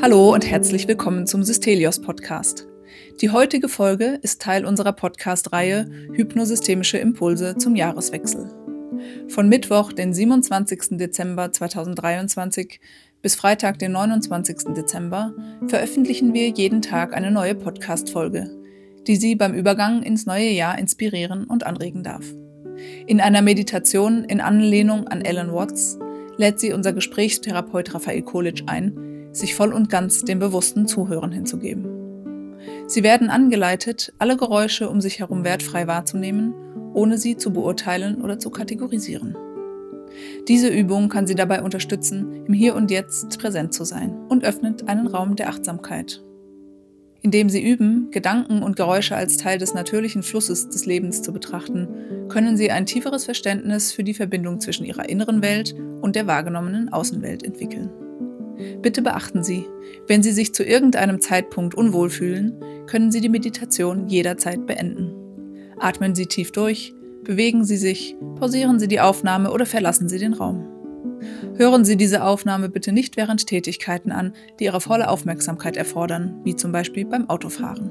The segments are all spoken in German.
Hallo und herzlich willkommen zum Systelios Podcast. Die heutige Folge ist Teil unserer Podcast-Reihe Hypnosystemische Impulse zum Jahreswechsel. Von Mittwoch, den 27. Dezember 2023 bis Freitag, den 29. Dezember, veröffentlichen wir jeden Tag eine neue Podcast-Folge, die Sie beim Übergang ins neue Jahr inspirieren und anregen darf. In einer Meditation in Anlehnung an Alan Watts lädt sie unser Gesprächstherapeut Raphael Kolic ein, sich voll und ganz dem bewussten Zuhören hinzugeben. Sie werden angeleitet, alle Geräusche um sich herum wertfrei wahrzunehmen, ohne sie zu beurteilen oder zu kategorisieren. Diese Übung kann Sie dabei unterstützen, im Hier und Jetzt präsent zu sein und öffnet einen Raum der Achtsamkeit. Indem Sie üben, Gedanken und Geräusche als Teil des natürlichen Flusses des Lebens zu betrachten, können Sie ein tieferes Verständnis für die Verbindung zwischen Ihrer inneren Welt und der wahrgenommenen Außenwelt entwickeln. Bitte beachten Sie, wenn Sie sich zu irgendeinem Zeitpunkt unwohl fühlen, können Sie die Meditation jederzeit beenden. Atmen Sie tief durch, bewegen Sie sich, pausieren Sie die Aufnahme oder verlassen Sie den Raum. Hören Sie diese Aufnahme bitte nicht während Tätigkeiten an, die Ihre volle Aufmerksamkeit erfordern, wie zum Beispiel beim Autofahren.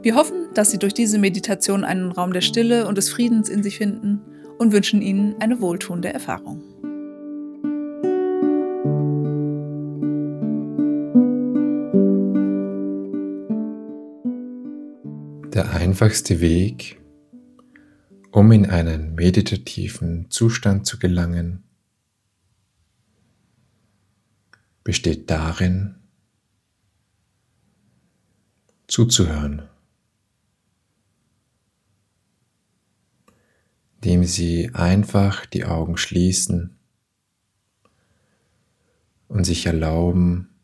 Wir hoffen, dass Sie durch diese Meditation einen Raum der Stille und des Friedens in sich finden und wünschen Ihnen eine wohltuende Erfahrung. Der einfachste Weg, um in einen meditativen Zustand zu gelangen, besteht darin, zuzuhören, indem Sie einfach die Augen schließen und sich erlauben,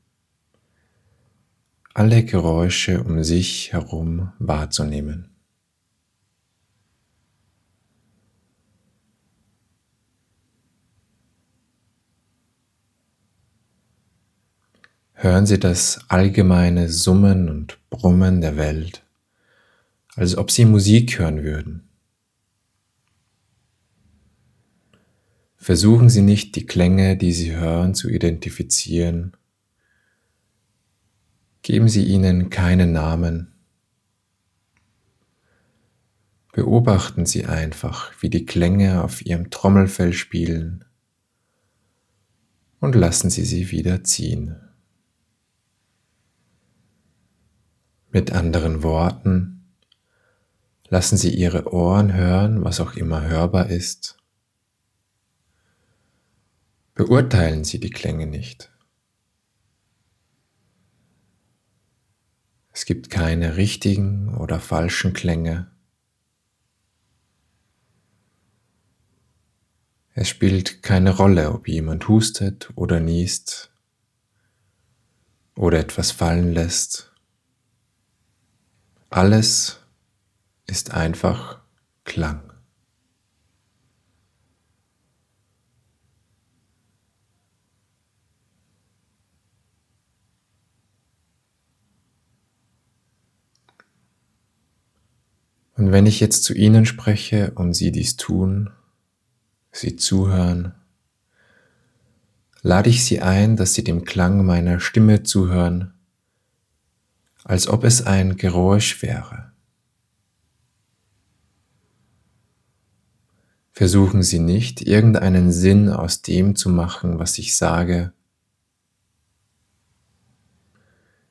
alle Geräusche um sich herum wahrzunehmen. Hören Sie das allgemeine Summen und Brummen der Welt, als ob Sie Musik hören würden. Versuchen Sie nicht die Klänge, die Sie hören, zu identifizieren Geben Sie ihnen keinen Namen. Beobachten Sie einfach, wie die Klänge auf Ihrem Trommelfell spielen und lassen Sie sie wieder ziehen. Mit anderen Worten, lassen Sie Ihre Ohren hören, was auch immer hörbar ist. Beurteilen Sie die Klänge nicht. Es gibt keine richtigen oder falschen Klänge. Es spielt keine Rolle, ob jemand hustet oder niest oder etwas fallen lässt. Alles ist einfach Klang. Und wenn ich jetzt zu Ihnen spreche und Sie dies tun, Sie zuhören, lade ich Sie ein, dass Sie dem Klang meiner Stimme zuhören, als ob es ein Geräusch wäre. Versuchen Sie nicht, irgendeinen Sinn aus dem zu machen, was ich sage.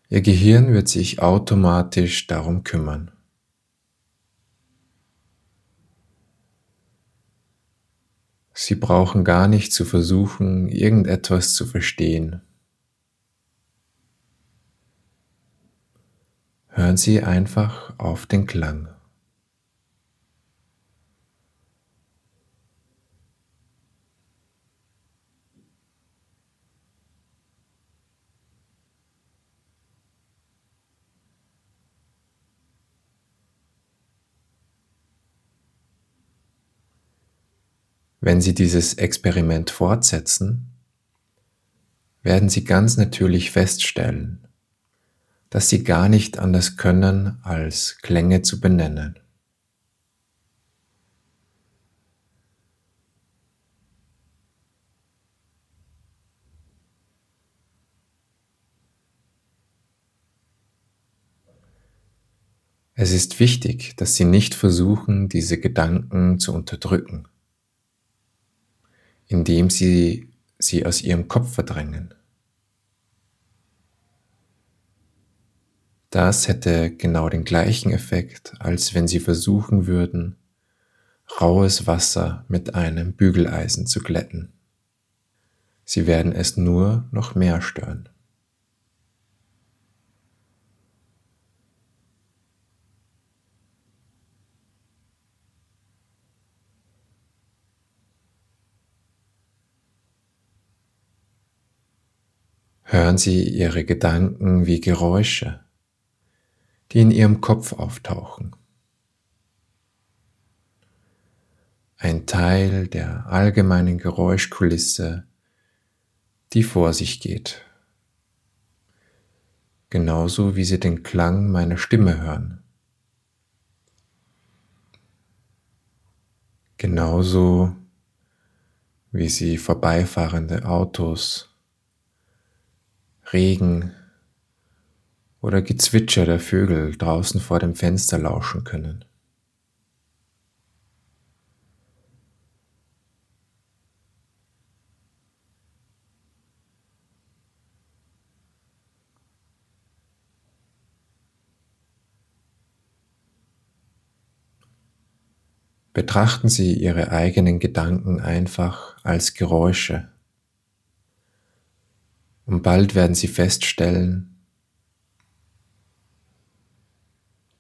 Ihr Gehirn wird sich automatisch darum kümmern. Sie brauchen gar nicht zu versuchen, irgendetwas zu verstehen. Hören Sie einfach auf den Klang. Wenn Sie dieses Experiment fortsetzen, werden Sie ganz natürlich feststellen, dass sie gar nicht anders können, als Klänge zu benennen. Es ist wichtig, dass Sie nicht versuchen, diese Gedanken zu unterdrücken, indem Sie sie aus Ihrem Kopf verdrängen. Das hätte genau den gleichen Effekt, als wenn Sie versuchen würden, raues Wasser mit einem Bügeleisen zu glätten. Sie werden es nur noch mehr stören. Hören Sie Ihre Gedanken wie Geräusche, die in Ihrem Kopf auftauchen. Ein Teil der allgemeinen Geräuschkulisse, die vor sich geht. Genauso wie Sie den Klang meiner Stimme hören. Genauso wie Sie vorbeifahrende Autos Regen oder Gezwitscher der Vögel draußen vor dem Fenster lauschen können. Betrachten Sie Ihre eigenen Gedanken einfach als Geräusche und bald werden Sie feststellen,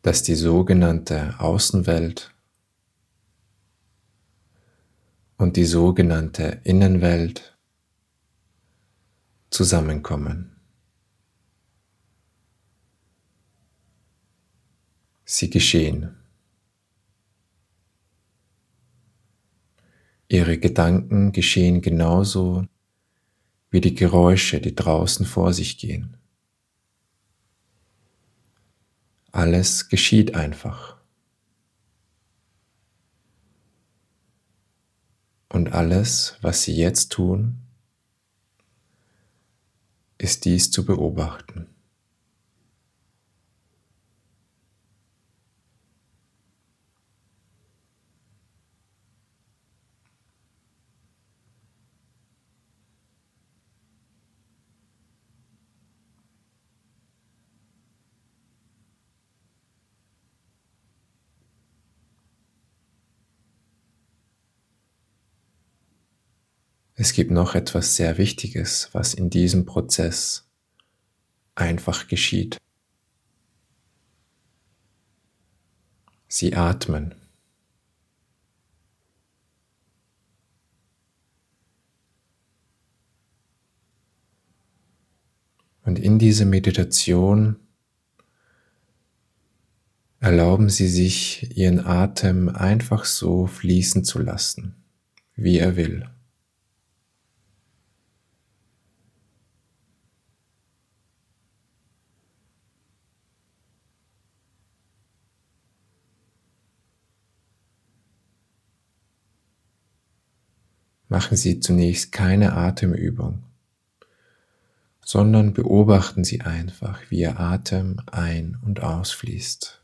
dass die sogenannte Außenwelt und die sogenannte Innenwelt zusammenkommen. Sie geschehen. Ihre Gedanken geschehen genauso wie die Geräusche, die draußen vor sich gehen. Alles geschieht einfach. Und alles, was Sie jetzt tun, ist dies zu beobachten. Es gibt noch etwas sehr Wichtiges, was in diesem Prozess einfach geschieht. Sie atmen. Und in dieser Meditation erlauben Sie sich, Ihren Atem einfach so fließen zu lassen, wie er will. Machen Sie zunächst keine Atemübung, sondern beobachten Sie einfach, wie Ihr Atem ein- und ausfließt.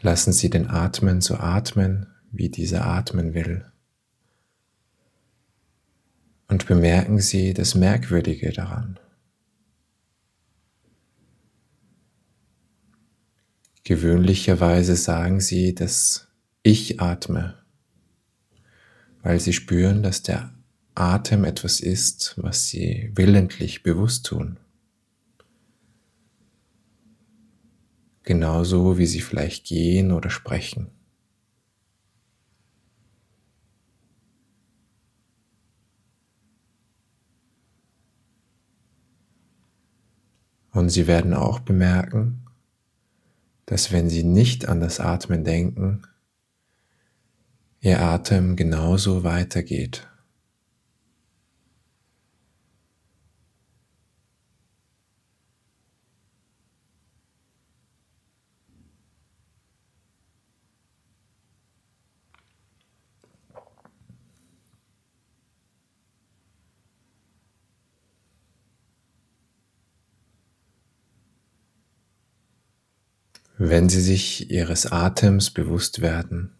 Lassen Sie den Atmen so atmen, wie dieser atmen will. Und bemerken Sie das Merkwürdige daran. Gewöhnlicherweise sagen Sie, dass ich atme, weil Sie spüren, dass der Atem etwas ist, was Sie willentlich bewusst tun. Genauso wie Sie vielleicht gehen oder sprechen. Und Sie werden auch bemerken, dass wenn Sie nicht an das Atmen denken, Ihr Atem genauso weitergeht. Wenn Sie sich Ihres Atems bewusst werden,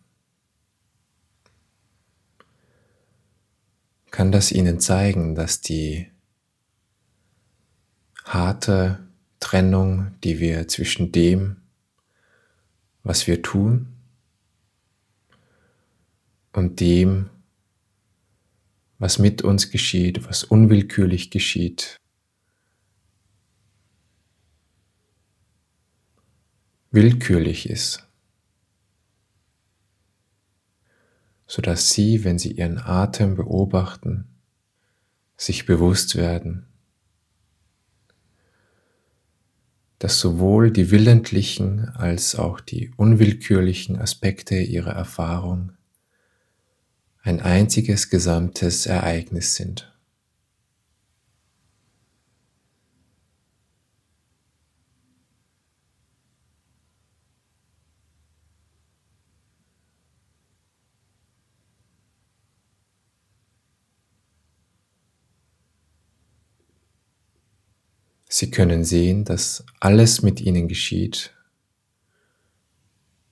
kann das Ihnen zeigen, dass die harte Trennung, die wir zwischen dem, was wir tun, und dem, was mit uns geschieht, was unwillkürlich geschieht, willkürlich ist, sodass Sie, wenn Sie Ihren Atem beobachten, sich bewusst werden, dass sowohl die willentlichen als auch die unwillkürlichen Aspekte Ihrer Erfahrung ein einziges gesamtes Ereignis sind. Sie können sehen, dass alles mit ihnen geschieht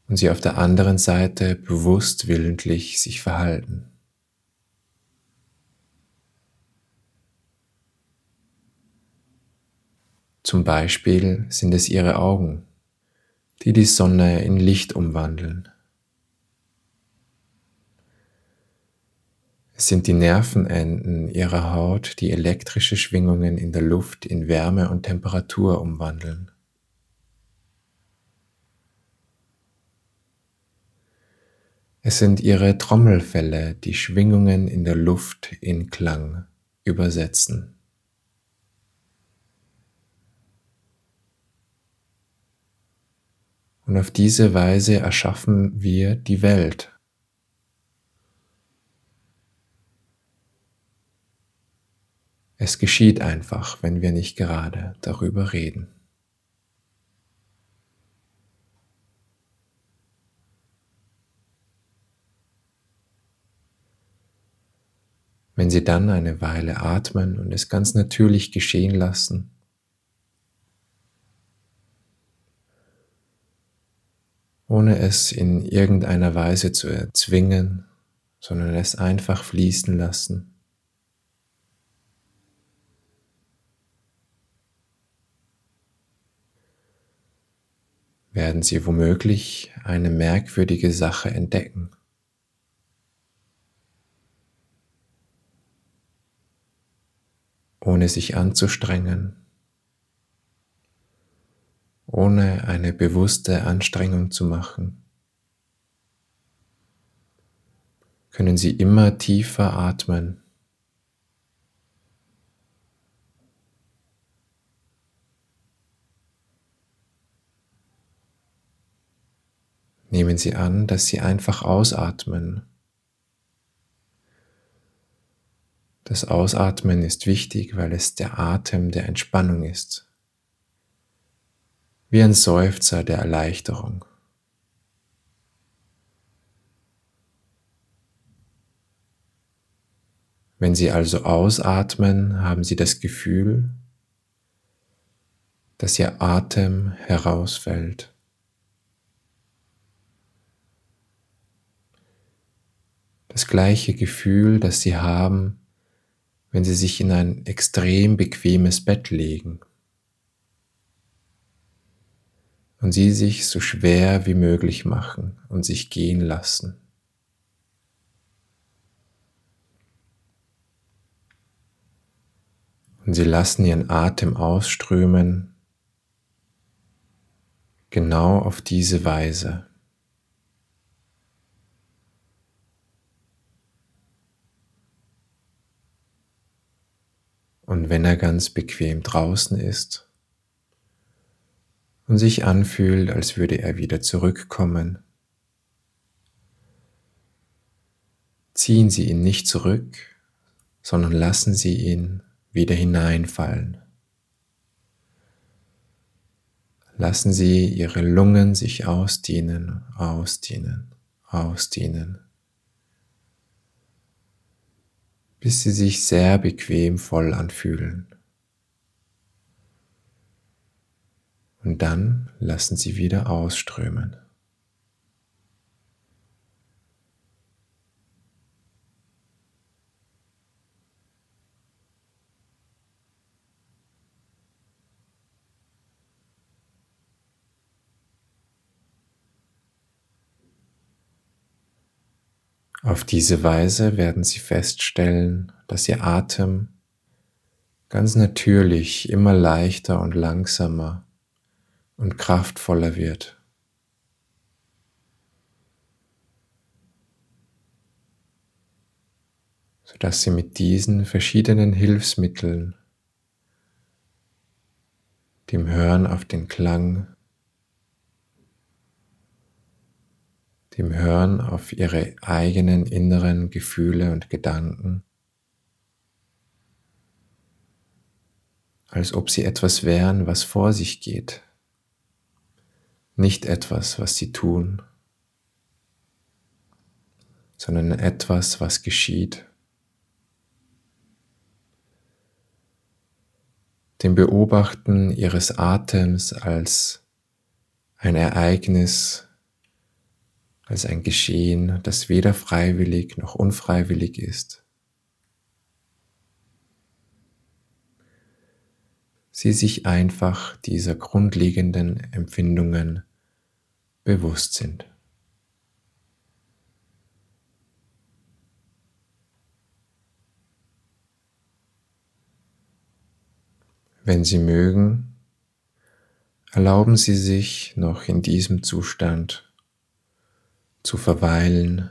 und sie auf der anderen Seite bewusst willentlich sich verhalten. Zum Beispiel sind es ihre Augen, die die Sonne in Licht umwandeln. Es sind die Nervenenden ihrer Haut, die elektrische Schwingungen in der Luft in Wärme und Temperatur umwandeln. Es sind ihre Trommelfälle, die Schwingungen in der Luft in Klang übersetzen. Und auf diese Weise erschaffen wir die Welt Es geschieht einfach, wenn wir nicht gerade darüber reden. Wenn Sie dann eine Weile atmen und es ganz natürlich geschehen lassen, ohne es in irgendeiner Weise zu erzwingen, sondern es einfach fließen lassen, werden Sie womöglich eine merkwürdige Sache entdecken. ohne sich anzustrengen, ohne eine bewusste Anstrengung zu machen, können Sie immer tiefer atmen Nehmen Sie an, dass Sie einfach ausatmen. Das Ausatmen ist wichtig, weil es der Atem der Entspannung ist, wie ein Seufzer der Erleichterung. Wenn Sie also ausatmen, haben Sie das Gefühl, dass Ihr Atem herausfällt. Das gleiche Gefühl, das Sie haben, wenn Sie sich in ein extrem bequemes Bett legen und Sie sich so schwer wie möglich machen und sich gehen lassen. Und Sie lassen Ihren Atem ausströmen, genau auf diese Weise. Und wenn er ganz bequem draußen ist, und sich anfühlt, als würde er wieder zurückkommen. Ziehen Sie ihn nicht zurück, sondern lassen Sie ihn wieder hineinfallen. Lassen Sie Ihre Lungen sich ausdehnen, ausdehnen, ausdehnen, bis sie sich sehr bequem voll anfühlen. Und dann lassen Sie wieder ausströmen. Auf diese Weise werden Sie feststellen, dass Ihr Atem ganz natürlich immer leichter und langsamer und kraftvoller wird. sodass Sie mit diesen verschiedenen Hilfsmitteln, dem Hören auf den Klang, dem Hören auf ihre eigenen inneren Gefühle und Gedanken, als ob sie etwas wären, was vor sich geht, nicht etwas, was sie tun, sondern etwas, was geschieht. Dem Beobachten ihres Atems als ein Ereignis, als ein Geschehen, das weder freiwillig noch unfreiwillig ist. Sie sich einfach dieser grundlegenden Empfindungen bewusst sind. Wenn Sie mögen, erlauben Sie sich noch in diesem Zustand zu verweilen,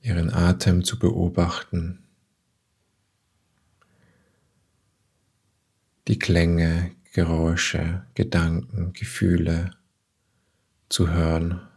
ihren Atem zu beobachten, die Klänge, Geräusche, Gedanken, Gefühle zu hören.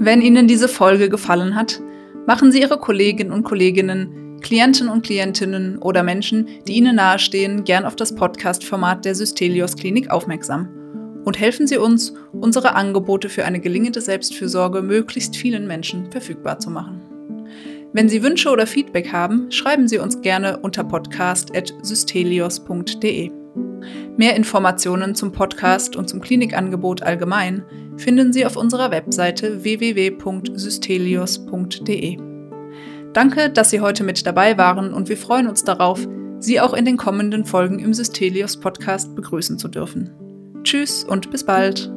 Wenn Ihnen diese Folge gefallen hat, machen Sie Ihre Kolleginnen und Kolleginnen, Klienten und Klientinnen oder Menschen, die Ihnen nahestehen, gern auf das Podcast-Format der Systelios Klinik aufmerksam und helfen Sie uns, unsere Angebote für eine gelingende Selbstfürsorge möglichst vielen Menschen verfügbar zu machen. Wenn Sie Wünsche oder Feedback haben, schreiben Sie uns gerne unter podcast.systelios.de. Mehr Informationen zum Podcast und zum Klinikangebot allgemein finden Sie auf unserer Webseite www.systelios.de. Danke, dass Sie heute mit dabei waren und wir freuen uns darauf, Sie auch in den kommenden Folgen im Systelios Podcast begrüßen zu dürfen. Tschüss und bis bald.